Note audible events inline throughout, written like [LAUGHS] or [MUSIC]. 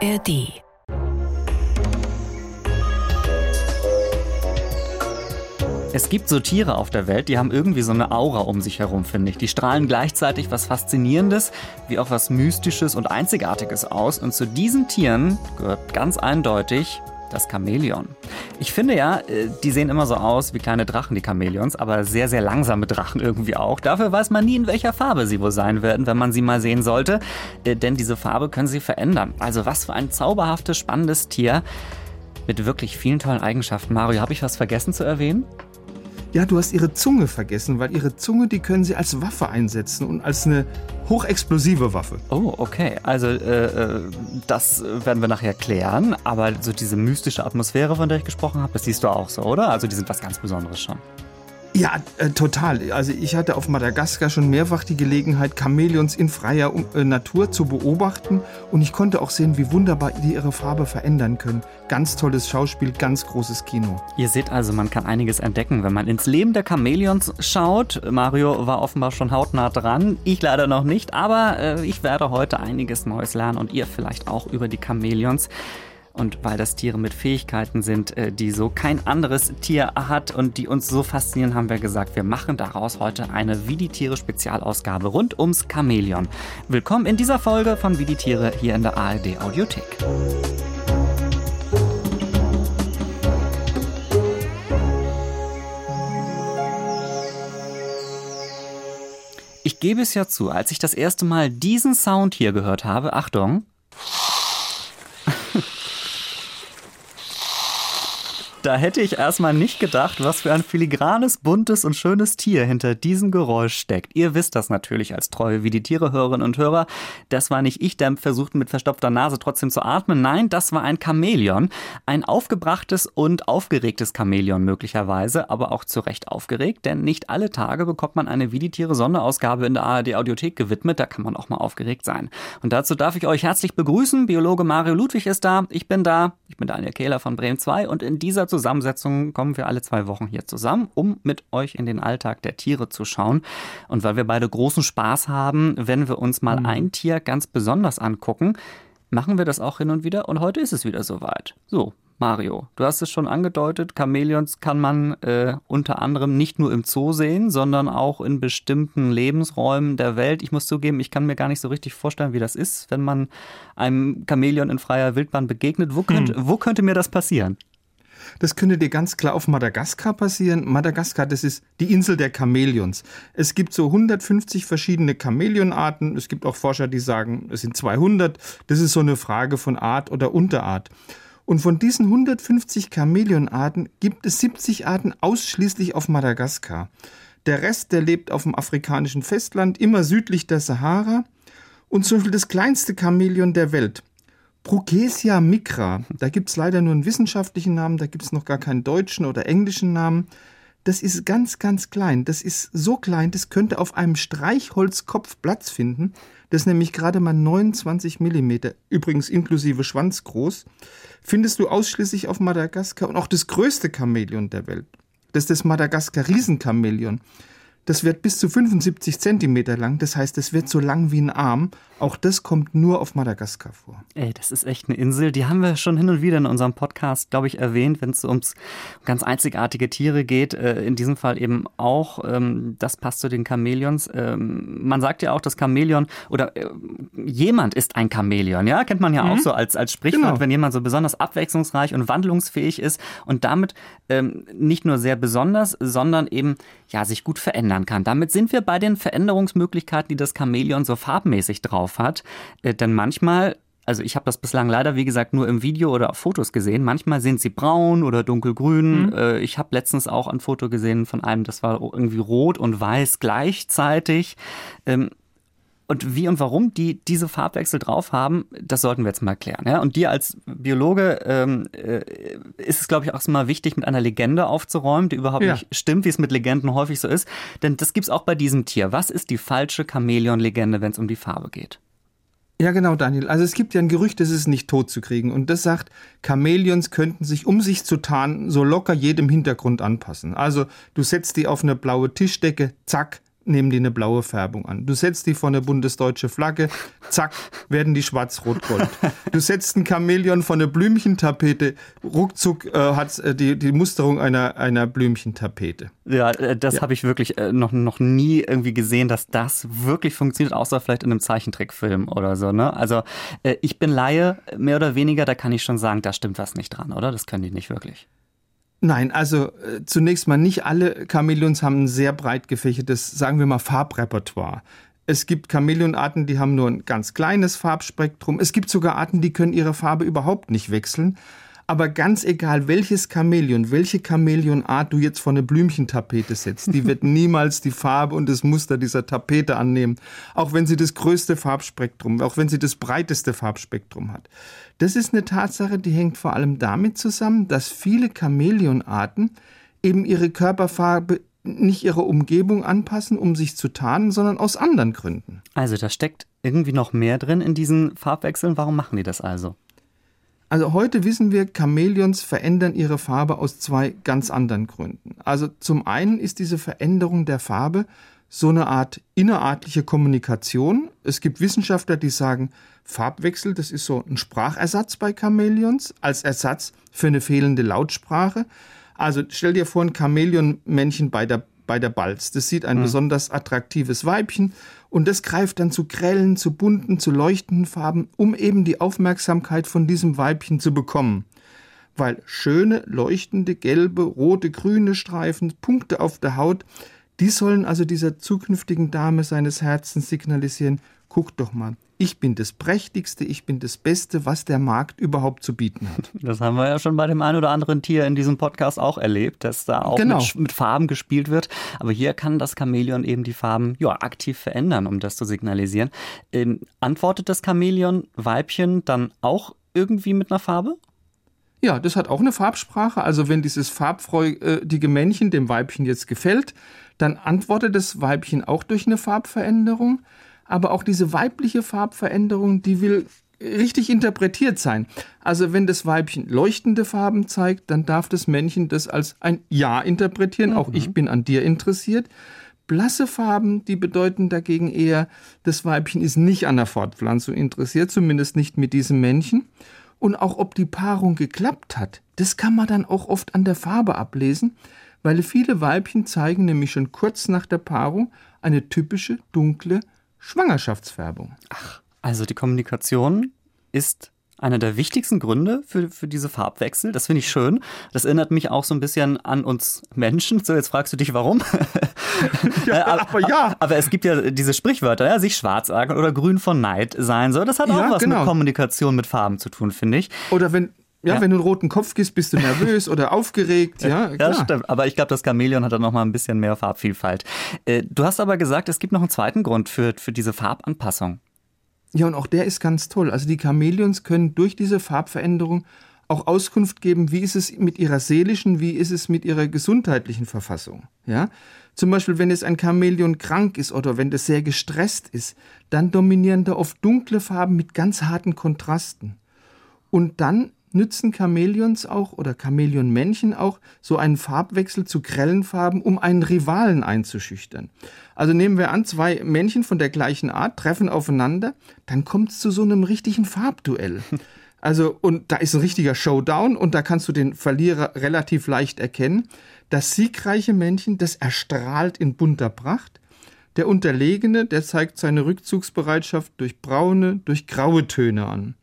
ARD. Es gibt so Tiere auf der Welt, die haben irgendwie so eine Aura um sich herum, finde ich. Die strahlen gleichzeitig was Faszinierendes, wie auch was Mystisches und Einzigartiges aus. Und zu diesen Tieren gehört ganz eindeutig das Chamäleon. Ich finde ja, äh, die sehen immer so aus wie kleine Drachen, die Chamäleons, aber sehr, sehr langsame Drachen irgendwie auch. Dafür weiß man nie, in welcher Farbe sie wohl sein werden, wenn man sie mal sehen sollte. Äh, denn diese Farbe können sie verändern. Also was für ein zauberhaftes, spannendes Tier mit wirklich vielen tollen Eigenschaften. Mario, habe ich was vergessen zu erwähnen? Ja, du hast ihre Zunge vergessen, weil ihre Zunge, die können sie als Waffe einsetzen und als eine hochexplosive Waffe. Oh, okay. Also äh, äh, das werden wir nachher klären. Aber so diese mystische Atmosphäre, von der ich gesprochen habe, das siehst du auch so, oder? Also die sind was ganz Besonderes schon. Ja, äh, total. Also ich hatte auf Madagaskar schon mehrfach die Gelegenheit, Chamäleons in freier äh, Natur zu beobachten und ich konnte auch sehen, wie wunderbar die ihre Farbe verändern können. Ganz tolles Schauspiel, ganz großes Kino. Ihr seht also, man kann einiges entdecken, wenn man ins Leben der Chamäleons schaut. Mario war offenbar schon hautnah dran, ich leider noch nicht, aber äh, ich werde heute einiges Neues lernen und ihr vielleicht auch über die Chamäleons. Und weil das Tiere mit Fähigkeiten sind, äh, die so kein anderes Tier hat und die uns so faszinieren, haben wir gesagt, wir machen daraus heute eine Wie die Tiere Spezialausgabe rund ums Chamäleon. Willkommen in dieser Folge von Wie die Tiere hier in der ARD Audiothek. Ich gebe es ja zu, als ich das erste Mal diesen Sound hier gehört habe, Achtung, Da hätte ich erstmal nicht gedacht, was für ein filigranes, buntes und schönes Tier hinter diesem Geräusch steckt. Ihr wisst das natürlich als treue wie die Tiere-Hörerinnen und Hörer. Das war nicht ich, der versuchte mit verstopfter Nase trotzdem zu atmen. Nein, das war ein Chamäleon. Ein aufgebrachtes und aufgeregtes Chamäleon möglicherweise, aber auch zu Recht aufgeregt, denn nicht alle Tage bekommt man eine wie die Tiere Sonderausgabe in der ARD Audiothek gewidmet. Da kann man auch mal aufgeregt sein. Und dazu darf ich euch herzlich begrüßen. Biologe Mario Ludwig ist da. Ich bin da. Ich bin Daniel Kehler von Bremen 2 und in dieser Zusammensetzung kommen wir alle zwei Wochen hier zusammen, um mit euch in den Alltag der Tiere zu schauen. Und weil wir beide großen Spaß haben, wenn wir uns mal mhm. ein Tier ganz besonders angucken, machen wir das auch hin und wieder. Und heute ist es wieder soweit. So, Mario, du hast es schon angedeutet, Chamäleons kann man äh, unter anderem nicht nur im Zoo sehen, sondern auch in bestimmten Lebensräumen der Welt. Ich muss zugeben, ich kann mir gar nicht so richtig vorstellen, wie das ist, wenn man einem Chamäleon in freier Wildbahn begegnet. Wo, könnt, hm. wo könnte mir das passieren? Das könnte dir ganz klar auf Madagaskar passieren. Madagaskar, das ist die Insel der Chamäleons. Es gibt so 150 verschiedene Chamäleonarten. Es gibt auch Forscher, die sagen, es sind 200. Das ist so eine Frage von Art oder Unterart. Und von diesen 150 Chamäleonarten gibt es 70 Arten ausschließlich auf Madagaskar. Der Rest, der lebt auf dem afrikanischen Festland, immer südlich der Sahara. Und zum Beispiel das kleinste Chamäleon der Welt, Bruchesia micra, da gibt es leider nur einen wissenschaftlichen Namen, da gibt es noch gar keinen deutschen oder englischen Namen. Das ist ganz, ganz klein. Das ist so klein, das könnte auf einem Streichholzkopf Platz finden. Das ist nämlich gerade mal 29 Millimeter, übrigens inklusive Schwanz groß. Findest du ausschließlich auf Madagaskar und auch das größte Chamäleon der Welt. Das ist das Madagaskar-Riesenchamäleon. Das wird bis zu 75 Zentimeter lang, das heißt, es wird so lang wie ein Arm. Auch das kommt nur auf Madagaskar vor. Ey, das ist echt eine Insel. Die haben wir schon hin und wieder in unserem Podcast, glaube ich, erwähnt, wenn es ums ganz einzigartige Tiere geht. Äh, in diesem Fall eben auch. Ähm, das passt zu den Chamäleons. Ähm, man sagt ja auch, das Chamäleon oder äh, jemand ist ein Chamäleon. Ja, kennt man ja mhm. auch so als, als Sprichwort, genau. wenn jemand so besonders abwechslungsreich und wandlungsfähig ist und damit ähm, nicht nur sehr besonders, sondern eben ja sich gut verändern kann. Damit sind wir bei den Veränderungsmöglichkeiten, die das Chamäleon so farbmäßig drauf hat. Äh, denn manchmal also ich habe das bislang leider, wie gesagt, nur im Video oder auf Fotos gesehen. Manchmal sind sie braun oder dunkelgrün. Mhm. Äh, ich habe letztens auch ein Foto gesehen von einem, das war irgendwie rot und weiß gleichzeitig. Und wie und warum die diese Farbwechsel drauf haben, das sollten wir jetzt mal klären. Ja? Und dir als Biologe ähm, äh, ist es, glaube ich, auch mal wichtig, mit einer Legende aufzuräumen, die überhaupt ja. nicht stimmt, wie es mit Legenden häufig so ist. Denn das gibt's auch bei diesem Tier. Was ist die falsche Chamäleon-Legende, wenn es um die Farbe geht? Ja, genau, Daniel. Also es gibt ja ein Gerücht, das ist nicht tot zu kriegen. Und das sagt, Chamäleons könnten sich, um sich zu tarnen, so locker jedem Hintergrund anpassen. Also du setzt die auf eine blaue Tischdecke, zack, nehmen die eine blaue Färbung an. Du setzt die vor eine bundesdeutsche Flagge, zack, werden die schwarz-rot-gold. Du setzt ein Chamäleon vor eine Blümchentapete, ruckzuck äh, hat äh, die, die Musterung einer, einer Blümchentapete. Ja, äh, das ja. habe ich wirklich äh, noch, noch nie irgendwie gesehen, dass das wirklich funktioniert, außer vielleicht in einem Zeichentrickfilm oder so. Ne? Also äh, ich bin Laie, mehr oder weniger, da kann ich schon sagen, da stimmt was nicht dran, oder? Das können die nicht wirklich. Nein, also äh, zunächst mal nicht alle Chamäleons haben ein sehr breit gefächertes, sagen wir mal, Farbrepertoire. Es gibt Chamäleonarten, die haben nur ein ganz kleines Farbspektrum. Es gibt sogar Arten, die können ihre Farbe überhaupt nicht wechseln. Aber ganz egal, welches Chamäleon, welche Chamäleonart du jetzt vor eine Blümchentapete setzt, die wird [LAUGHS] niemals die Farbe und das Muster dieser Tapete annehmen. Auch wenn sie das größte Farbspektrum, auch wenn sie das breiteste Farbspektrum hat. Das ist eine Tatsache, die hängt vor allem damit zusammen, dass viele Chamäleonarten eben ihre Körperfarbe nicht ihrer Umgebung anpassen, um sich zu tarnen, sondern aus anderen Gründen. Also da steckt irgendwie noch mehr drin in diesen Farbwechseln. Warum machen die das also? Also heute wissen wir, Chamäleons verändern ihre Farbe aus zwei ganz anderen Gründen. Also zum einen ist diese Veränderung der Farbe so eine Art innerartliche Kommunikation. Es gibt Wissenschaftler, die sagen, Farbwechsel, das ist so ein Sprachersatz bei Chamäleons, als Ersatz für eine fehlende Lautsprache. Also stell dir vor, ein Chamäleonmännchen bei der, bei der Balz. Das sieht ein mhm. besonders attraktives Weibchen und das greift dann zu grellen, zu bunten, zu leuchtenden Farben, um eben die Aufmerksamkeit von diesem Weibchen zu bekommen. Weil schöne, leuchtende, gelbe, rote, grüne Streifen, Punkte auf der Haut, die sollen also dieser zukünftigen Dame seines Herzens signalisieren, guck doch mal, ich bin das Prächtigste, ich bin das Beste, was der Markt überhaupt zu bieten hat. [LAUGHS] Das haben wir ja schon bei dem einen oder anderen Tier in diesem Podcast auch erlebt, dass da auch genau. mit, mit, Farben gespielt wird. Aber hier kann das Chamäleon eben die Farben ja, aktiv verändern, um das zu signalisieren. Ähm, antwortet das Chamäleon-Weibchen dann auch irgendwie mit einer Farbe? Ja, das hat auch eine Farbsprache. Also wenn dieses farbfreudige Männchen dem Weibchen jetzt gefällt, dann antwortet das Weibchen auch durch eine Farbveränderung aber auch diese weibliche Farbveränderung, die will richtig interpretiert sein. Also wenn das Weibchen leuchtende Farben zeigt, dann darf das Männchen das als ein Ja interpretieren. Mhm. Auch ich bin an dir interessiert. Blasse Farben, die bedeuten dagegen eher, das Weibchen ist nicht an der Fortpflanzung interessiert, zumindest nicht mit diesem Männchen. Und auch ob die Paarung geklappt hat, das kann man dann auch oft an der Farbe ablesen, weil viele Weibchen zeigen nämlich schon kurz nach der Paarung eine typische dunkle Schwangerschaftsfärbung. Ach, also die Kommunikation ist einer der wichtigsten Gründe für, für diese Farbwechsel. Das finde ich schön. Das erinnert mich auch so ein bisschen an uns Menschen. So, jetzt fragst du dich, warum? [LAUGHS] ja, aber, ja. Aber es gibt ja diese Sprichwörter, ja, sich schwarz ärgern oder grün von Neid sein soll. Das hat auch ja, was genau. mit Kommunikation mit Farben zu tun, finde ich. Oder wenn, ja, ja, wenn du einen roten Kopf gibst, bist du [LAUGHS] nervös oder aufgeregt. Ja, klar. ja stimmt. Aber ich glaube, das Chamäleon hat dann noch mal ein bisschen mehr Farbvielfalt. Äh, du hast aber gesagt, es gibt noch einen zweiten Grund für, für diese Farbanpassung. Ja, und auch der ist ganz toll. Also die Chamäleons können durch diese Farbveränderung auch Auskunft geben, wie ist es mit ihrer seelischen, wie ist es mit ihrer gesundheitlichen Verfassung. Ja? Zum Beispiel, wenn es ein Chamäleon krank ist oder wenn es sehr gestresst ist, dann dominieren da oft dunkle Farben mit ganz harten Kontrasten. Und dann nützen Chamäleons auch oder Chamäleonmännchen auch so einen Farbwechsel zu grellen Farben, um einen Rivalen einzuschüchtern. Also nehmen wir an, zwei Männchen von der gleichen Art treffen aufeinander, dann kommt es zu so einem richtigen Farbduell. [LAUGHS] Also, und da ist ein richtiger Showdown und da kannst du den Verlierer relativ leicht erkennen. Das siegreiche Männchen, das erstrahlt in bunter Pracht. Der Unterlegene, der zeigt seine Rückzugsbereitschaft durch braune, durch graue Töne an.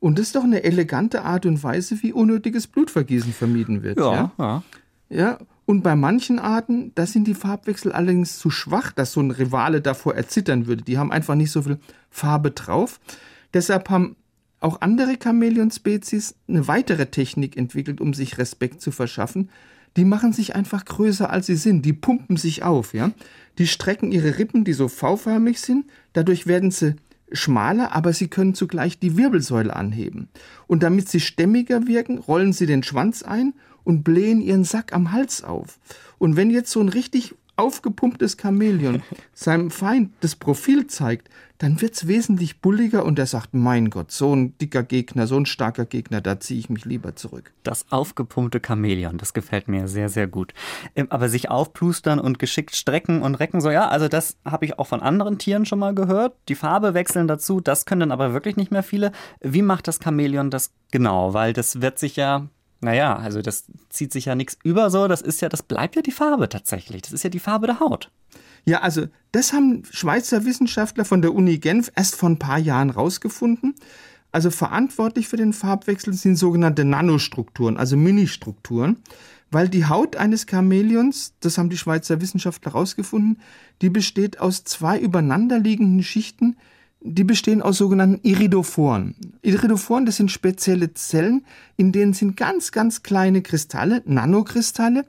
Und das ist doch eine elegante Art und Weise, wie unnötiges Blutvergießen vermieden wird. Ja, ja. ja. Und bei manchen Arten, da sind die Farbwechsel allerdings zu schwach, dass so ein Rivale davor erzittern würde. Die haben einfach nicht so viel Farbe drauf. Deshalb haben auch andere Chamäleon-Spezies eine weitere Technik entwickelt, um sich Respekt zu verschaffen. Die machen sich einfach größer, als sie sind. Die pumpen sich auf, ja. Die strecken ihre Rippen, die so V-förmig sind. Dadurch werden sie schmaler, aber sie können zugleich die Wirbelsäule anheben. Und damit sie stämmiger wirken, rollen sie den Schwanz ein und blähen ihren Sack am Hals auf. Und wenn jetzt so ein richtig aufgepumptes Chamäleon [LAUGHS] seinem Feind das Profil zeigt, dann wird es wesentlich bulliger und er sagt, mein Gott, so ein dicker Gegner, so ein starker Gegner, da ziehe ich mich lieber zurück. Das aufgepumpte Chamäleon, das gefällt mir sehr, sehr gut. Ähm, aber sich aufplustern und geschickt strecken und recken, so ja, also das habe ich auch von anderen Tieren schon mal gehört. Die Farbe wechseln dazu, das können dann aber wirklich nicht mehr viele. Wie macht das Chamäleon das genau? Weil das wird sich ja naja, also das zieht sich ja nichts über so, das ist ja, das bleibt ja die Farbe tatsächlich. Das ist ja die Farbe der Haut. Ja, also das haben Schweizer Wissenschaftler von der Uni Genf erst vor ein paar Jahren rausgefunden. Also verantwortlich für den Farbwechsel sind sogenannte Nanostrukturen, also Ministructuren, weil die Haut eines Chamäleons, das haben die Schweizer Wissenschaftler herausgefunden, die besteht aus zwei übereinanderliegenden Schichten, die bestehen aus sogenannten Iridophoren. Iridophoren, das sind spezielle Zellen, in denen sind ganz, ganz kleine Kristalle, Nanokristalle,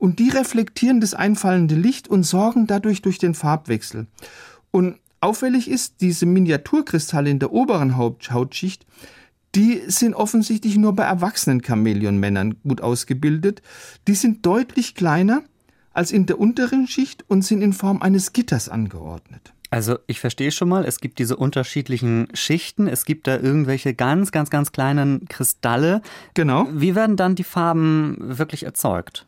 und die reflektieren das einfallende Licht und sorgen dadurch durch den Farbwechsel. Und auffällig ist, diese Miniaturkristalle in der oberen Hautschicht, die sind offensichtlich nur bei erwachsenen Chamäleonmännern gut ausgebildet. Die sind deutlich kleiner als in der unteren Schicht und sind in Form eines Gitters angeordnet. Also ich verstehe schon mal, es gibt diese unterschiedlichen Schichten, es gibt da irgendwelche ganz, ganz, ganz kleinen Kristalle. Genau. Wie werden dann die Farben wirklich erzeugt?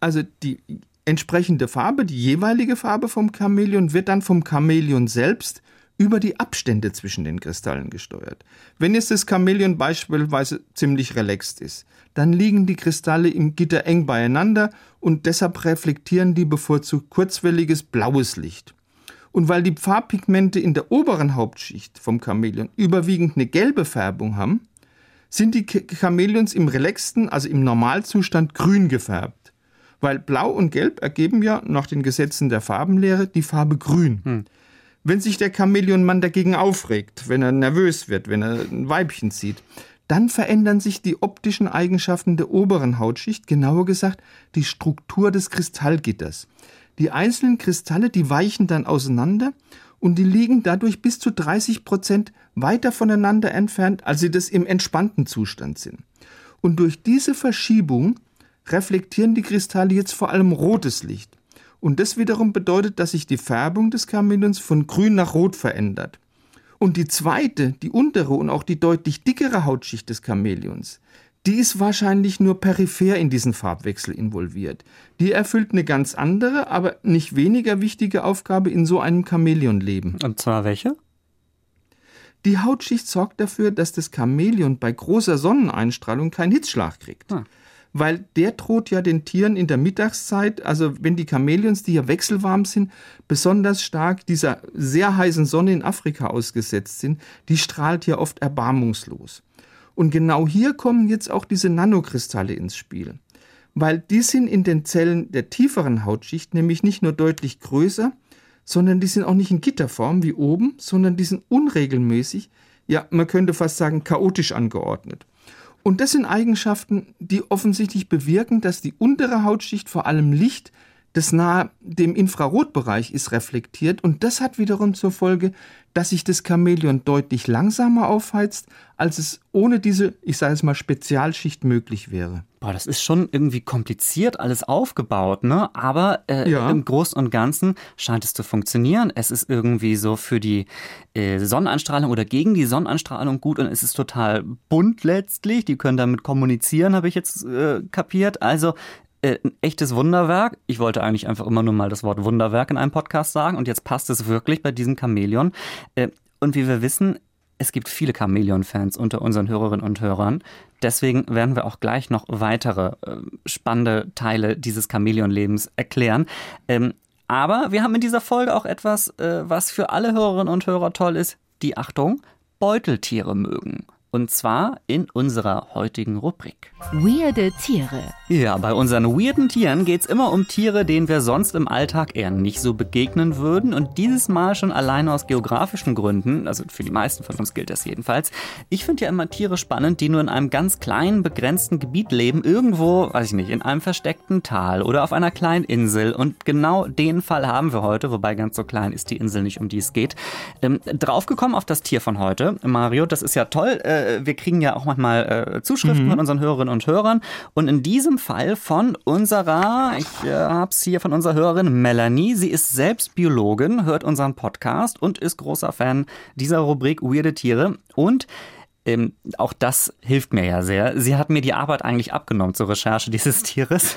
Also die entsprechende Farbe, die jeweilige Farbe vom Chamäleon wird dann vom Chamäleon selbst über die Abstände zwischen den Kristallen gesteuert. Wenn jetzt das Chamäleon beispielsweise ziemlich relaxed ist, dann liegen die Kristalle im Gitter eng beieinander und deshalb reflektieren die bevorzugt kurzwelliges blaues Licht. Und weil die Farbpigmente in der oberen Hauptschicht vom Chamäleon überwiegend eine gelbe Färbung haben, sind die Chamäleons im relaxten, also im Normalzustand grün gefärbt weil Blau und Gelb ergeben ja nach den Gesetzen der Farbenlehre die Farbe Grün. Hm. Wenn sich der Chamäleonmann dagegen aufregt, wenn er nervös wird, wenn er ein Weibchen sieht, dann verändern sich die optischen Eigenschaften der oberen Hautschicht, genauer gesagt die Struktur des Kristallgitters. Die einzelnen Kristalle, die weichen dann auseinander und die liegen dadurch bis zu 30 Prozent weiter voneinander entfernt, als sie das im entspannten Zustand sind. Und durch diese Verschiebung reflektieren die Kristalle jetzt vor allem rotes Licht. Und das wiederum bedeutet, dass sich die Färbung des Chamäleons von grün nach rot verändert. Und die zweite, die untere und auch die deutlich dickere Hautschicht des Chamäleons, die ist wahrscheinlich nur peripher in diesen Farbwechsel involviert. Die erfüllt eine ganz andere, aber nicht weniger wichtige Aufgabe in so einem Chamäleonleben. Und zwar welche? Die Hautschicht sorgt dafür, dass das Chamäleon bei großer Sonneneinstrahlung keinen Hitzschlag kriegt. Ah weil der droht ja den Tieren in der Mittagszeit, also wenn die Chamäleons, die ja wechselwarm sind, besonders stark dieser sehr heißen Sonne in Afrika ausgesetzt sind, die strahlt ja oft erbarmungslos. Und genau hier kommen jetzt auch diese Nanokristalle ins Spiel. Weil die sind in den Zellen der tieferen Hautschicht nämlich nicht nur deutlich größer, sondern die sind auch nicht in Gitterform wie oben, sondern die sind unregelmäßig, ja, man könnte fast sagen chaotisch angeordnet. Und das sind Eigenschaften, die offensichtlich bewirken, dass die untere Hautschicht vor allem Licht, das nahe dem Infrarotbereich ist, reflektiert. Und das hat wiederum zur Folge, dass sich das Chamäleon deutlich langsamer aufheizt, als es ohne diese, ich sage es mal, Spezialschicht möglich wäre. Boah, das ist schon irgendwie kompliziert alles aufgebaut, ne? Aber äh, ja. im Großen und Ganzen scheint es zu funktionieren. Es ist irgendwie so für die äh, Sonnenanstrahlung oder gegen die Sonnenanstrahlung gut und es ist total bunt letztlich. Die können damit kommunizieren, habe ich jetzt äh, kapiert. Also äh, ein echtes Wunderwerk. Ich wollte eigentlich einfach immer nur mal das Wort Wunderwerk in einem Podcast sagen und jetzt passt es wirklich bei diesem Chamäleon. Äh, und wie wir wissen, es gibt viele Chamäleon-Fans unter unseren Hörerinnen und Hörern. Deswegen werden wir auch gleich noch weitere äh, spannende Teile dieses Chamäleon-Lebens erklären. Ähm, aber wir haben in dieser Folge auch etwas, äh, was für alle Hörerinnen und Hörer toll ist, die Achtung, Beuteltiere mögen. Und zwar in unserer heutigen Rubrik. Weirde Tiere. Ja, bei unseren weirden Tieren geht es immer um Tiere, denen wir sonst im Alltag eher nicht so begegnen würden. Und dieses Mal schon alleine aus geografischen Gründen, also für die meisten von uns gilt das jedenfalls. Ich finde ja immer Tiere spannend, die nur in einem ganz kleinen, begrenzten Gebiet leben. Irgendwo, weiß ich nicht, in einem versteckten Tal oder auf einer kleinen Insel. Und genau den Fall haben wir heute, wobei ganz so klein ist die Insel nicht, um die es geht. Ähm, draufgekommen auf das Tier von heute, Mario, das ist ja toll. Äh, äh, wir kriegen ja auch manchmal äh, Zuschriften mhm. von unseren Hörerinnen und Hörern. Und in diesem Fall von unserer, ich äh, habe es hier von unserer Hörerin Melanie. Sie ist selbst Biologin, hört unseren Podcast und ist großer Fan dieser Rubrik Weirde Tiere. Und ähm, auch das hilft mir ja sehr. Sie hat mir die Arbeit eigentlich abgenommen zur Recherche dieses [LAUGHS] Tieres,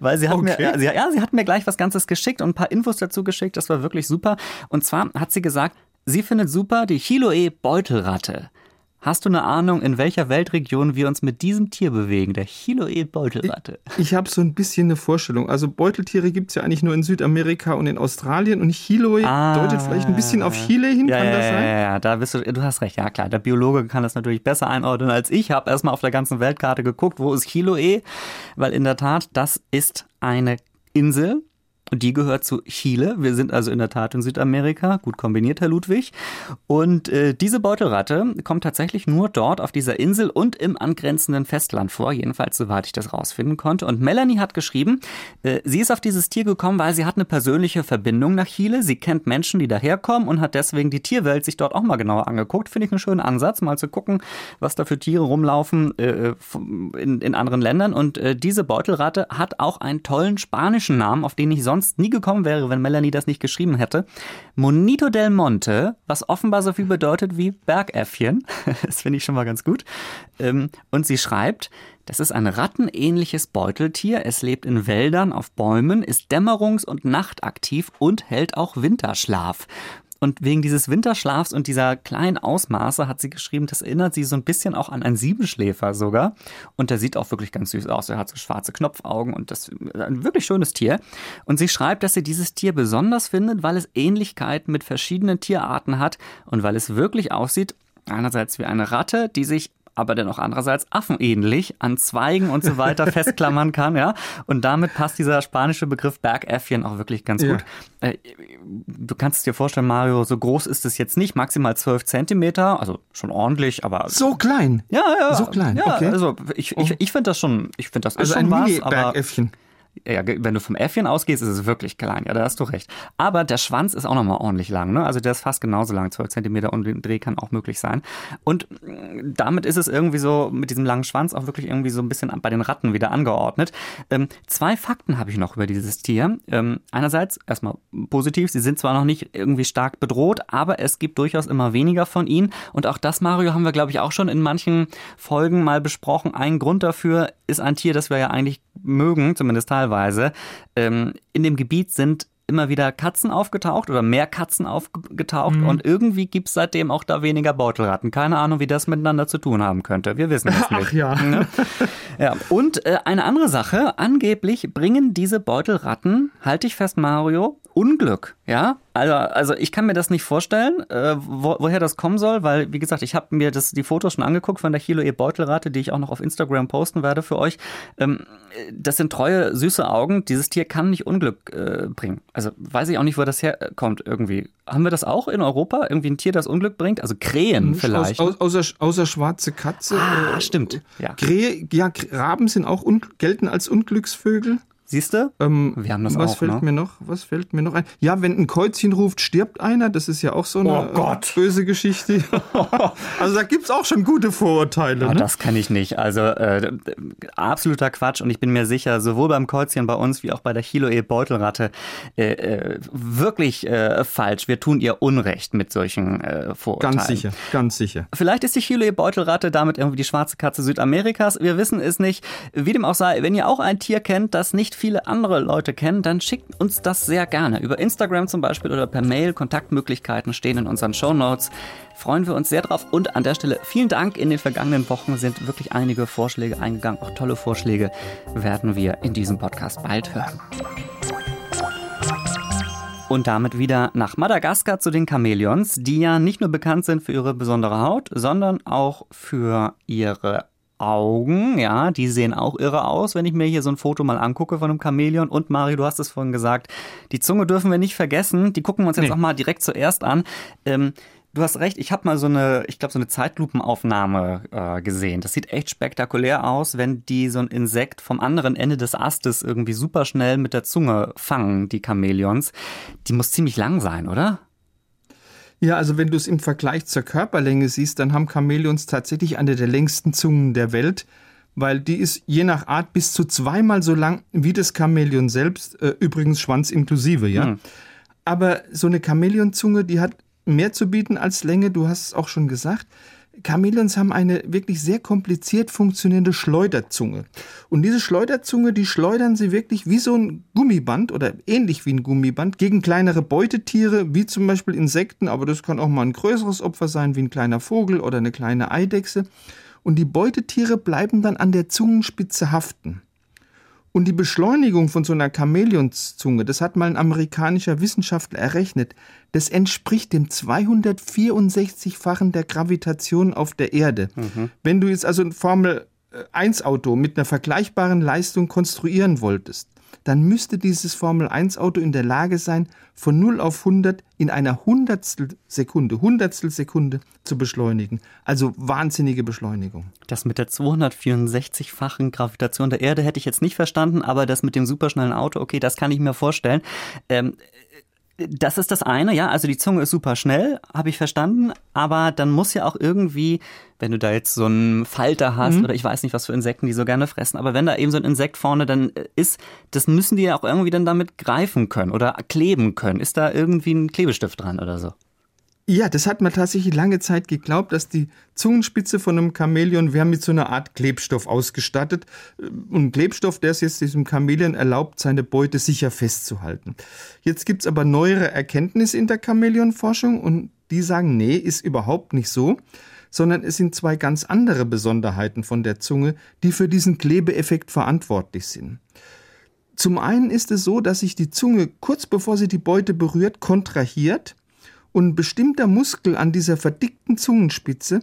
weil sie hat okay. mir, sie, ja, sie hat mir gleich was Ganzes geschickt und ein paar Infos dazu geschickt. Das war wirklich super. Und zwar hat sie gesagt, sie findet super die Chiloe Beutelratte. Hast du eine Ahnung, in welcher Weltregion wir uns mit diesem Tier bewegen, der Chiloe-Beutelratte? Ich, ich habe so ein bisschen eine Vorstellung. Also Beuteltiere gibt es ja eigentlich nur in Südamerika und in Australien und Chiloe ah, deutet vielleicht ein bisschen auf Chile hin, ja, kann ja, das sein? Ja, ja, da bist du, du hast recht, ja klar. Der Biologe kann das natürlich besser einordnen als ich. Ich habe erstmal auf der ganzen Weltkarte geguckt, wo ist Chiloe, weil in der Tat, das ist eine Insel und die gehört zu Chile. Wir sind also in der Tat in Südamerika. Gut kombiniert, Herr Ludwig. Und äh, diese Beutelratte kommt tatsächlich nur dort auf dieser Insel und im angrenzenden Festland vor. Jedenfalls, soweit ich das rausfinden konnte. Und Melanie hat geschrieben, äh, sie ist auf dieses Tier gekommen, weil sie hat eine persönliche Verbindung nach Chile. Sie kennt Menschen, die daherkommen und hat deswegen die Tierwelt sich dort auch mal genauer angeguckt. Finde ich einen schönen Ansatz, mal zu gucken, was da für Tiere rumlaufen äh, in, in anderen Ländern. Und äh, diese Beutelratte hat auch einen tollen spanischen Namen, auf den ich sonst sonst nie gekommen wäre, wenn Melanie das nicht geschrieben hätte. Monito del Monte, was offenbar so viel bedeutet wie Bergäffchen. [LAUGHS] das finde ich schon mal ganz gut. Ähm, und sie schreibt, das ist ein rattenähnliches Beuteltier. Es lebt in Wäldern, auf Bäumen, ist dämmerungs- und nachtaktiv und hält auch Winterschlaf. Und wegen dieses Winterschlafs und dieser kleinen Ausmaße hat sie geschrieben, das erinnert sie so ein bisschen auch an einen Siebenschläfer sogar. Und der sieht auch wirklich ganz süß aus. Er hat so schwarze Knopfaugen und das ist ein wirklich schönes Tier. Und sie schreibt, dass sie dieses Tier besonders findet, weil es Ähnlichkeiten mit verschiedenen Tierarten hat und weil es wirklich aussieht, einerseits wie eine Ratte, die sich aber dennoch andererseits affenähnlich an Zweigen und so weiter [LAUGHS] festklammern kann, ja. Und damit passt dieser spanische Begriff Bergäffchen auch wirklich ganz ja. gut. Äh, du kannst es dir vorstellen, Mario, so groß ist es jetzt nicht, maximal 12 Zentimeter, also schon ordentlich, aber. So klein? Ja, ja. So klein, ja, okay. Also ich, ich, ich finde das schon, ich finde das also ist schon ein was, aber. Bergäffchen ja, wenn du vom Äffchen ausgehst, ist es wirklich klein. Ja, da hast du recht. Aber der Schwanz ist auch nochmal ordentlich lang. Ne? Also der ist fast genauso lang. 12 Zentimeter und den Dreh kann auch möglich sein. Und mm, damit ist es irgendwie so, mit diesem langen Schwanz auch wirklich irgendwie so ein bisschen bei den Ratten wieder angeordnet. Ähm, zwei Fakten habe ich noch über dieses Tier. Ähm, einerseits erstmal positiv. Sie sind zwar noch nicht irgendwie stark bedroht, aber es gibt durchaus immer weniger von ihnen. Und auch das, Mario, haben wir, glaube ich, auch schon in manchen Folgen mal besprochen. Ein Grund dafür ist ein Tier, das wir ja eigentlich mögen, zumindest teilweise. Ähm, in dem Gebiet sind immer wieder Katzen aufgetaucht oder mehr Katzen aufgetaucht mhm. und irgendwie gibt es seitdem auch da weniger Beutelratten. Keine Ahnung, wie das miteinander zu tun haben könnte. Wir wissen es [LAUGHS] nicht. Ach ja. Ne? [LAUGHS] ja. Und äh, eine andere Sache, angeblich bringen diese Beutelratten, halte ich fest, Mario, Unglück, ja? Also, also ich kann mir das nicht vorstellen, äh, wo, woher das kommen soll, weil, wie gesagt, ich habe mir das, die Fotos schon angeguckt von der Chilo E Beutelrate, die ich auch noch auf Instagram posten werde für euch. Ähm, das sind treue, süße Augen. Dieses Tier kann nicht Unglück äh, bringen. Also weiß ich auch nicht, wo das herkommt irgendwie. Haben wir das auch in Europa? Irgendwie ein Tier, das Unglück bringt? Also Krähen nicht vielleicht. Aus, außer, außer schwarze Katze. Ah, äh, stimmt. Ja. Krähe, ja, Raben sind auch gelten als Unglücksvögel. Siehst du? Ähm, wir haben das was auch. Fällt ne? mir noch, was fällt mir noch ein? Ja, wenn ein Käuzchen ruft, stirbt einer. Das ist ja auch so eine oh böse Geschichte. [LAUGHS] also da gibt es auch schon gute Vorurteile. Ja, ne? Das kann ich nicht. Also äh, absoluter Quatsch. Und ich bin mir sicher, sowohl beim Käuzchen bei uns wie auch bei der Chiloe-Beutelratte äh, äh, wirklich äh, falsch. Wir tun ihr Unrecht mit solchen äh, Vorurteilen. Ganz sicher, ganz sicher. Vielleicht ist die Chiloe-Beutelratte damit irgendwie die schwarze Katze Südamerikas. Wir wissen es nicht. Wie dem auch sei, wenn ihr auch ein Tier kennt, das nicht viele andere Leute kennen, dann schickt uns das sehr gerne. Über Instagram zum Beispiel oder per Mail. Kontaktmöglichkeiten stehen in unseren Show Notes. Freuen wir uns sehr drauf. Und an der Stelle vielen Dank. In den vergangenen Wochen sind wirklich einige Vorschläge eingegangen. Auch tolle Vorschläge werden wir in diesem Podcast bald hören. Und damit wieder nach Madagaskar zu den Chamäleons, die ja nicht nur bekannt sind für ihre besondere Haut, sondern auch für ihre Augen, ja, die sehen auch irre aus, wenn ich mir hier so ein Foto mal angucke von einem Chamäleon. Und Mario, du hast es vorhin gesagt, die Zunge dürfen wir nicht vergessen. Die gucken wir uns jetzt nee. auch mal direkt zuerst an. Ähm, du hast recht, ich habe mal so eine, ich glaube, so eine Zeitlupenaufnahme äh, gesehen. Das sieht echt spektakulär aus, wenn die so ein Insekt vom anderen Ende des Astes irgendwie super schnell mit der Zunge fangen, die Chamäleons. Die muss ziemlich lang sein, oder? Ja, also wenn du es im Vergleich zur Körperlänge siehst, dann haben Chamäleons tatsächlich eine der längsten Zungen der Welt, weil die ist je nach Art bis zu zweimal so lang wie das Chamäleon selbst, äh, übrigens Schwanz inklusive, ja. Hm. Aber so eine Chamäleonzunge, die hat mehr zu bieten als Länge, du hast es auch schon gesagt. Chamäleons haben eine wirklich sehr kompliziert funktionierende Schleuderzunge. Und diese Schleuderzunge, die schleudern sie wirklich wie so ein Gummiband oder ähnlich wie ein Gummiband gegen kleinere Beutetiere, wie zum Beispiel Insekten, aber das kann auch mal ein größeres Opfer sein, wie ein kleiner Vogel oder eine kleine Eidechse. Und die Beutetiere bleiben dann an der Zungenspitze haften. Und die Beschleunigung von so einer Chamäleonszunge, das hat mal ein amerikanischer Wissenschaftler errechnet, das entspricht dem 264-fachen der Gravitation auf der Erde. Mhm. Wenn du jetzt also ein Formel 1 Auto mit einer vergleichbaren Leistung konstruieren wolltest, dann müsste dieses Formel-1-Auto in der Lage sein, von 0 auf 100 in einer Hundertstel Sekunde, Hundertstel Sekunde zu beschleunigen. Also wahnsinnige Beschleunigung. Das mit der 264-fachen Gravitation der Erde hätte ich jetzt nicht verstanden, aber das mit dem superschnellen Auto, okay, das kann ich mir vorstellen. Ähm, das ist das eine, ja. Also die Zunge ist super schnell, habe ich verstanden. Aber dann muss ja auch irgendwie, wenn du da jetzt so einen Falter hast mhm. oder ich weiß nicht, was für Insekten die so gerne fressen, aber wenn da eben so ein Insekt vorne dann ist, das müssen die ja auch irgendwie dann damit greifen können oder kleben können. Ist da irgendwie ein Klebestift dran oder so? Ja, das hat man tatsächlich lange Zeit geglaubt, dass die Zungenspitze von einem Chamäleon wäre mit so einer Art Klebstoff ausgestattet. Und Klebstoff, der es jetzt diesem Chamäleon erlaubt, seine Beute sicher festzuhalten. Jetzt gibt's aber neuere Erkenntnisse in der Chamäleonforschung und die sagen, nee, ist überhaupt nicht so, sondern es sind zwei ganz andere Besonderheiten von der Zunge, die für diesen Klebeeffekt verantwortlich sind. Zum einen ist es so, dass sich die Zunge kurz bevor sie die Beute berührt, kontrahiert und ein bestimmter Muskel an dieser verdickten Zungenspitze,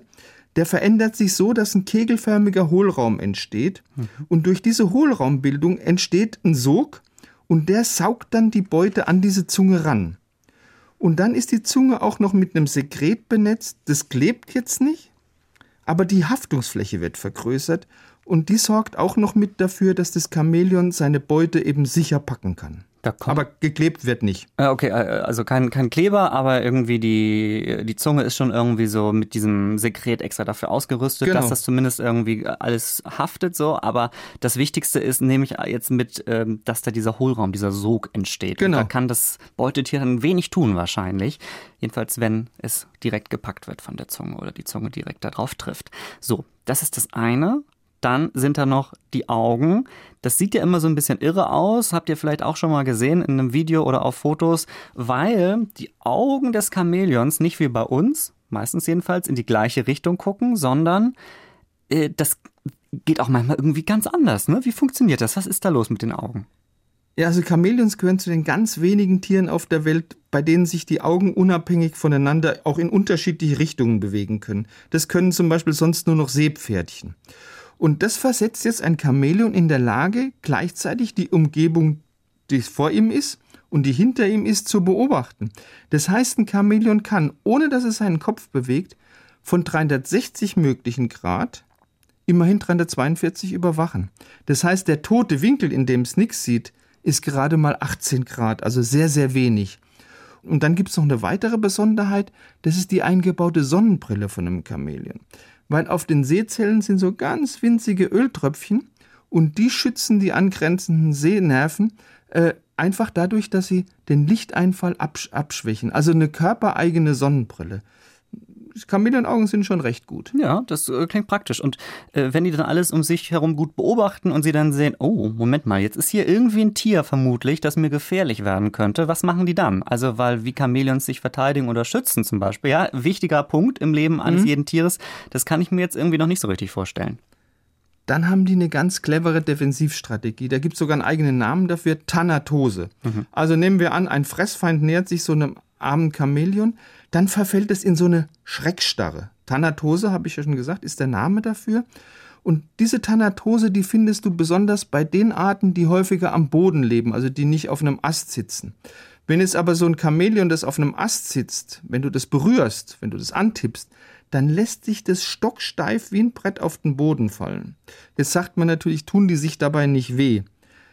der verändert sich so, dass ein kegelförmiger Hohlraum entsteht. Mhm. Und durch diese Hohlraumbildung entsteht ein Sog und der saugt dann die Beute an diese Zunge ran. Und dann ist die Zunge auch noch mit einem Sekret benetzt. Das klebt jetzt nicht, aber die Haftungsfläche wird vergrößert und die sorgt auch noch mit dafür, dass das Chamäleon seine Beute eben sicher packen kann aber geklebt wird nicht. Okay, also kein, kein Kleber, aber irgendwie die, die Zunge ist schon irgendwie so mit diesem Sekret extra dafür ausgerüstet, genau. dass das zumindest irgendwie alles haftet so. Aber das Wichtigste ist, nehme ich jetzt mit, ähm, dass da dieser Hohlraum, dieser Sog entsteht. Genau. Und da kann das Beutetier dann wenig tun wahrscheinlich. Jedenfalls, wenn es direkt gepackt wird von der Zunge oder die Zunge direkt darauf trifft. So, das ist das eine. Dann sind da noch die Augen. Das sieht ja immer so ein bisschen irre aus, habt ihr vielleicht auch schon mal gesehen in einem Video oder auf Fotos, weil die Augen des Chamäleons nicht wie bei uns, meistens jedenfalls, in die gleiche Richtung gucken, sondern äh, das geht auch manchmal irgendwie ganz anders. Ne? Wie funktioniert das? Was ist da los mit den Augen? Ja, also Chamäleons gehören zu den ganz wenigen Tieren auf der Welt, bei denen sich die Augen unabhängig voneinander auch in unterschiedliche Richtungen bewegen können. Das können zum Beispiel sonst nur noch Seepferdchen. Und das versetzt jetzt ein Chamäleon in der Lage, gleichzeitig die Umgebung, die vor ihm ist und die hinter ihm ist, zu beobachten. Das heißt, ein Chamäleon kann, ohne dass es seinen Kopf bewegt, von 360 möglichen Grad immerhin 342 überwachen. Das heißt, der tote Winkel, in dem es nichts sieht, ist gerade mal 18 Grad, also sehr, sehr wenig. Und dann gibt es noch eine weitere Besonderheit, das ist die eingebaute Sonnenbrille von einem Chamäleon weil auf den Sehzellen sind so ganz winzige Öltröpfchen und die schützen die angrenzenden Sehnerven äh, einfach dadurch, dass sie den Lichteinfall absch abschwächen. Also eine körpereigene Sonnenbrille. Chamäleonaugen sind schon recht gut. Ja, das äh, klingt praktisch. Und äh, wenn die dann alles um sich herum gut beobachten und sie dann sehen, oh, Moment mal, jetzt ist hier irgendwie ein Tier vermutlich, das mir gefährlich werden könnte, was machen die dann? Also, weil wie Chamäleons sich verteidigen oder schützen zum Beispiel, ja, wichtiger Punkt im Leben eines mhm. jeden Tieres, das kann ich mir jetzt irgendwie noch nicht so richtig vorstellen. Dann haben die eine ganz clevere Defensivstrategie. Da gibt es sogar einen eigenen Namen dafür, Thanatose. Mhm. Also nehmen wir an, ein Fressfeind nähert sich so einem armen Chamäleon, dann verfällt es in so eine Schreckstarre. Thanatose, habe ich ja schon gesagt, ist der Name dafür. Und diese Thanatose, die findest du besonders bei den Arten, die häufiger am Boden leben, also die nicht auf einem Ast sitzen. Wenn es aber so ein Chamäleon, das auf einem Ast sitzt, wenn du das berührst, wenn du das antippst, dann lässt sich das stocksteif wie ein Brett auf den Boden fallen. Jetzt sagt man natürlich, tun die sich dabei nicht weh.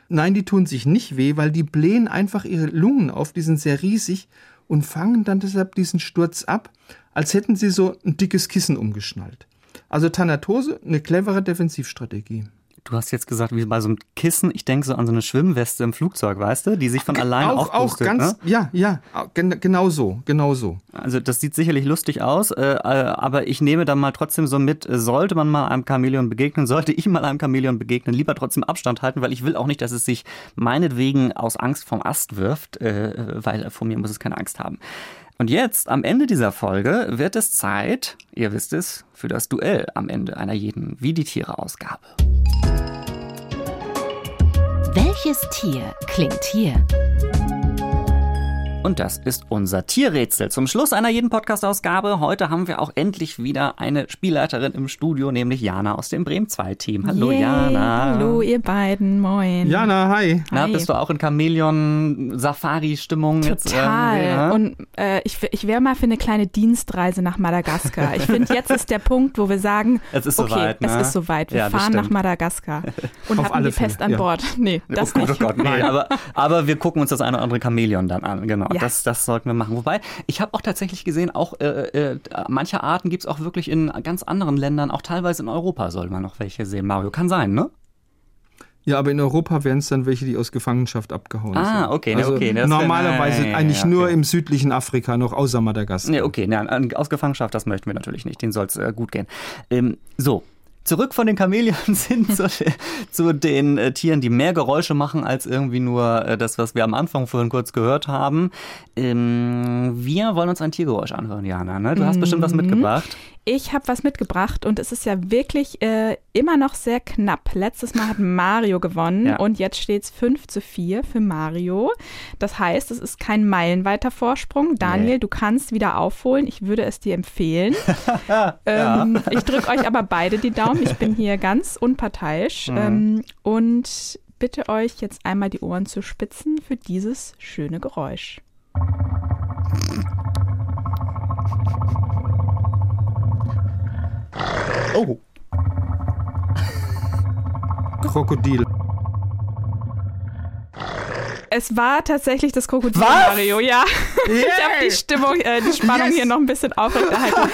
Nein, die tun sich nicht weh, weil die blähen einfach ihre Lungen auf, die sind sehr riesig und fangen dann deshalb diesen Sturz ab, als hätten sie so ein dickes Kissen umgeschnallt. Also Thanatose, eine clevere Defensivstrategie. Du hast jetzt gesagt, wie bei so einem Kissen, ich denke so an so eine Schwimmweste im Flugzeug, weißt du, die sich von alleine auch, auch ganz, ne? ja, ja, genau so, genau so. Also das sieht sicherlich lustig aus, äh, äh, aber ich nehme dann mal trotzdem so mit, äh, sollte man mal einem Chamäleon begegnen, [LAUGHS] sollte ich mal einem Chamäleon begegnen, lieber trotzdem Abstand halten, weil ich will auch nicht, dass es sich meinetwegen aus Angst vom Ast wirft, weil vor mir muss es keine Angst haben. Und jetzt, am Ende dieser Folge, wird es Zeit, ihr wisst es, für das Duell am Ende einer jeden Wie die Tiere Ausgabe. Welches Tier klingt hier? Und das ist unser Tierrätsel. Zum Schluss einer jeden Podcast-Ausgabe. Heute haben wir auch endlich wieder eine Spielleiterin im Studio, nämlich Jana aus dem Bremen 2-Team. Hallo Yay, Jana. Hallo ihr beiden, moin. Jana, hi. Na, bist du auch in Chamäleon-Safari-Stimmung? Total. Jetzt, äh, Und äh, ich, ich wäre mal für eine kleine Dienstreise nach Madagaskar. Ich finde, jetzt ist der Punkt, wo wir sagen, [LAUGHS] es ist okay, soweit. Ne? Es ist soweit. Wir ja, fahren nach Madagaskar und Auf haben die Fälle. Pest an ja. Bord. Nee, das oh Gott, nicht. Oh Gott, nee, aber, aber wir gucken uns das eine oder andere Chamäleon dann an. Genau. Ja. Das, das sollten wir machen. Wobei, ich habe auch tatsächlich gesehen, auch äh, äh, manche Arten gibt es auch wirklich in ganz anderen Ländern, auch teilweise in Europa soll man noch welche sehen. Mario, kann sein, ne? Ja, aber in Europa wären es dann welche, die aus Gefangenschaft abgehauen ah, sind. Ah, okay, also okay. normalerweise wär, eigentlich ja, okay. nur im südlichen Afrika noch, außer Madagaskar. Nee, okay, nee, aus Gefangenschaft, das möchten wir natürlich nicht. Den soll es äh, gut gehen. Ähm, so, Zurück von den Chamäleons [LAUGHS] hin zu, zu den äh, Tieren, die mehr Geräusche machen als irgendwie nur äh, das, was wir am Anfang vorhin kurz gehört haben. Ähm, wir wollen uns ein Tiergeräusch anhören, Jana. Ne? Du hast bestimmt was mhm. mitgebracht. Ich habe was mitgebracht und es ist ja wirklich äh, immer noch sehr knapp. Letztes Mal hat Mario gewonnen ja. und jetzt steht es 5 zu 4 für Mario. Das heißt, es ist kein meilenweiter Vorsprung. Daniel, nee. du kannst wieder aufholen. Ich würde es dir empfehlen. [LAUGHS] ähm, ich drücke euch aber beide die Daumen. Ich bin hier ganz unparteiisch mhm. ähm, und bitte euch jetzt einmal die Ohren zu spitzen für dieses schöne Geräusch. Oh. Krokodil. Es war tatsächlich das Krokodil Was? Mario, ja. Yeah. [LAUGHS] Ich habe die Stimmung, äh, die Spannung yes. hier noch ein bisschen aufrechterhalten.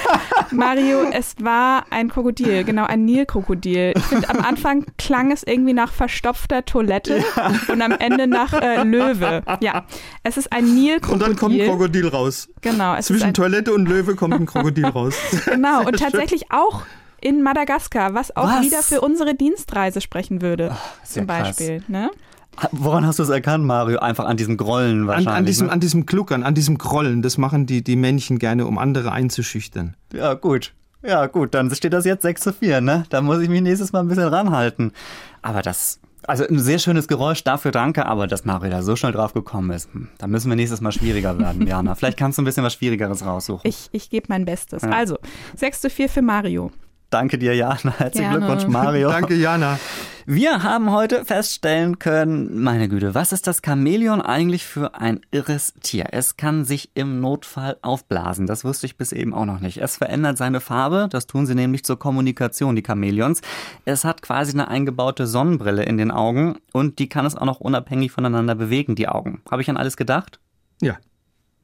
Mario, es war ein Krokodil, genau, ein Nilkrokodil. Ich finde, am Anfang klang es irgendwie nach verstopfter Toilette ja. und am Ende nach äh, Löwe. Ja, es ist ein Nilkrokodil. Und dann kommt ein Krokodil raus. Genau. Zwischen Toilette und Löwe kommt ein Krokodil raus. Genau, [LAUGHS] und tatsächlich schön. auch in Madagaskar, was auch was? wieder für unsere Dienstreise sprechen würde, Ach, zum Beispiel. Ne? Woran hast du es erkannt, Mario? Einfach an diesem Grollen wahrscheinlich. An, an diesem, ne? an diesem Kluckern, an diesem Grollen. Das machen die, die Männchen gerne, um andere einzuschüchtern. Ja, gut. Ja, gut, dann steht das jetzt 6 zu 4, ne? Da muss ich mich nächstes Mal ein bisschen ranhalten. Aber das, also ein sehr schönes Geräusch, dafür danke, aber dass Mario da so schnell drauf gekommen ist, hm, da müssen wir nächstes Mal schwieriger werden, Jana. Vielleicht kannst du ein bisschen was Schwierigeres raussuchen. Ich, ich gebe mein Bestes. Ja. Also, 6 zu 4 für Mario. Danke dir, Jana. [LAUGHS] Herzlichen Gerne. Glückwunsch, Mario. [LAUGHS] Danke, Jana. Wir haben heute feststellen können, meine Güte, was ist das Chamäleon eigentlich für ein irres Tier? Es kann sich im Notfall aufblasen. Das wusste ich bis eben auch noch nicht. Es verändert seine Farbe. Das tun sie nämlich zur Kommunikation, die Chamäleons. Es hat quasi eine eingebaute Sonnenbrille in den Augen und die kann es auch noch unabhängig voneinander bewegen, die Augen. Habe ich an alles gedacht? Ja.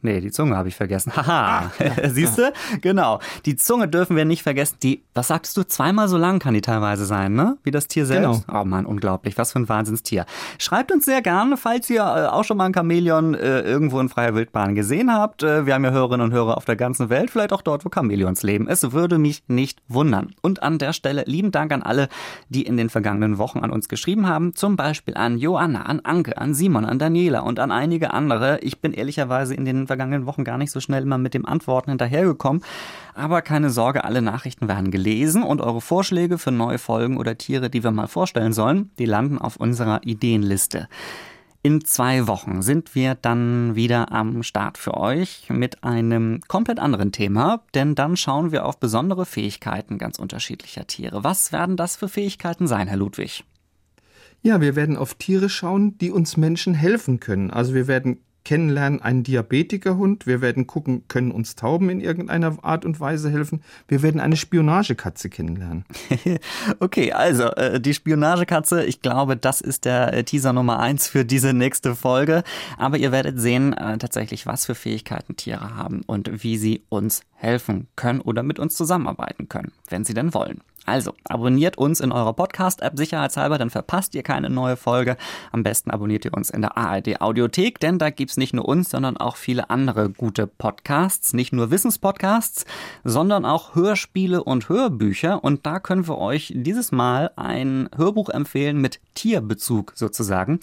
Nee, die Zunge habe ich vergessen. [LAUGHS] Haha. Ah. [LAUGHS] Siehst du? Genau. Die Zunge dürfen wir nicht vergessen. Die, was sagtest du, zweimal so lang kann die teilweise sein, ne? Wie das Tier selbst. Genau. Oh Mann, unglaublich. Was für ein Wahnsinnstier. Schreibt uns sehr gerne, falls ihr äh, auch schon mal ein Chamäleon äh, irgendwo in freier Wildbahn gesehen habt. Äh, wir haben ja Hörerinnen und Hörer auf der ganzen Welt, vielleicht auch dort, wo Chamäleons leben. Es würde mich nicht wundern. Und an der Stelle lieben Dank an alle, die in den vergangenen Wochen an uns geschrieben haben. Zum Beispiel an Joanna, an Anke, an Simon, an Daniela und an einige andere. Ich bin ehrlicherweise in den vergangenen Wochen gar nicht so schnell immer mit dem Antworten hinterhergekommen. Aber keine Sorge, alle Nachrichten werden gelesen und eure Vorschläge für neue Folgen oder Tiere, die wir mal vorstellen sollen, die landen auf unserer Ideenliste. In zwei Wochen sind wir dann wieder am Start für euch mit einem komplett anderen Thema, denn dann schauen wir auf besondere Fähigkeiten ganz unterschiedlicher Tiere. Was werden das für Fähigkeiten sein, Herr Ludwig? Ja, wir werden auf Tiere schauen, die uns Menschen helfen können. Also wir werden kennenlernen einen Diabetikerhund. Wir werden gucken, können uns Tauben in irgendeiner Art und Weise helfen. Wir werden eine Spionagekatze kennenlernen. [LAUGHS] okay, also äh, die Spionagekatze, ich glaube, das ist der äh, Teaser Nummer eins für diese nächste Folge. Aber ihr werdet sehen äh, tatsächlich, was für Fähigkeiten Tiere haben und wie sie uns helfen können oder mit uns zusammenarbeiten können, wenn sie denn wollen. Also, abonniert uns in eurer Podcast-App sicherheitshalber, dann verpasst ihr keine neue Folge. Am besten abonniert ihr uns in der ARD Audiothek, denn da gibt's nicht nur uns, sondern auch viele andere gute Podcasts. Nicht nur Wissenspodcasts, sondern auch Hörspiele und Hörbücher. Und da können wir euch dieses Mal ein Hörbuch empfehlen mit Tierbezug sozusagen.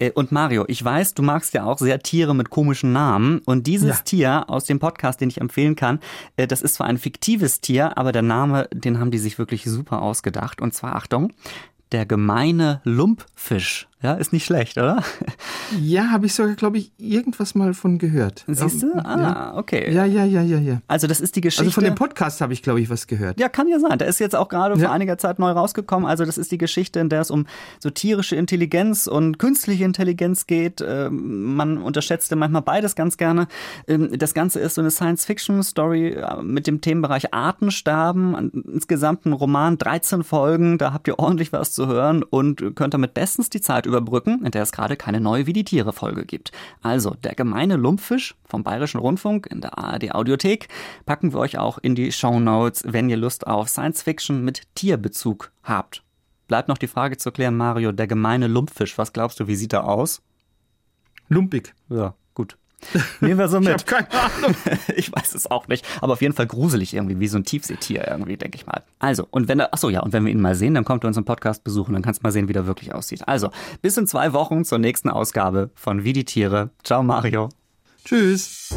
Äh, und Mario, ich weiß, du magst ja auch sehr Tiere mit komischen Namen. Und dieses ja. Tier aus dem Podcast, den ich empfehlen kann, äh, das ist zwar ein fiktives Tier, aber der Name, den haben die sich wirklich super ausgedacht. Und zwar, Achtung, der gemeine Lumpfisch. Ja, ist nicht schlecht, oder? Ja, habe ich sogar, glaube ich, irgendwas mal von gehört. Siehst du? Ah, ja. okay. Ja, ja, ja, ja, ja. Also das ist die Geschichte. Also von dem Podcast habe ich, glaube ich, was gehört. Ja, kann ja sein. Der ist jetzt auch gerade ja. vor einiger Zeit neu rausgekommen. Also das ist die Geschichte, in der es um so tierische Intelligenz und künstliche Intelligenz geht. Ähm, man unterschätzt manchmal beides ganz gerne. Ähm, das Ganze ist so eine Science-Fiction-Story äh, mit dem Themenbereich Artensterben. Insgesamt ein Roman, 13 Folgen. Da habt ihr ordentlich was zu hören und könnt damit bestens die Zeit überbrücken, in der es gerade keine neue Wie die Tiere Folge gibt. Also, der gemeine Lumpfisch vom Bayerischen Rundfunk in der ARD Audiothek packen wir euch auch in die Show Notes, wenn ihr Lust auf Science Fiction mit Tierbezug habt. Bleibt noch die Frage zu klären, Mario, der gemeine Lumpfisch, was glaubst du, wie sieht er aus? Lumpig. Ja, gut. [LAUGHS] Nehmen wir so mit. ich habe keine Ahnung. [LAUGHS] ich weiß es auch nicht. Aber auf jeden Fall gruselig irgendwie, wie so ein Tiefseetier irgendwie, denke ich mal. Also, und wenn er, achso, ja, und wenn wir ihn mal sehen, dann kommt er uns im Podcast besuchen, dann kannst du mal sehen, wie der wirklich aussieht. Also, bis in zwei Wochen zur nächsten Ausgabe von Wie die Tiere. Ciao, Mario. Tschüss.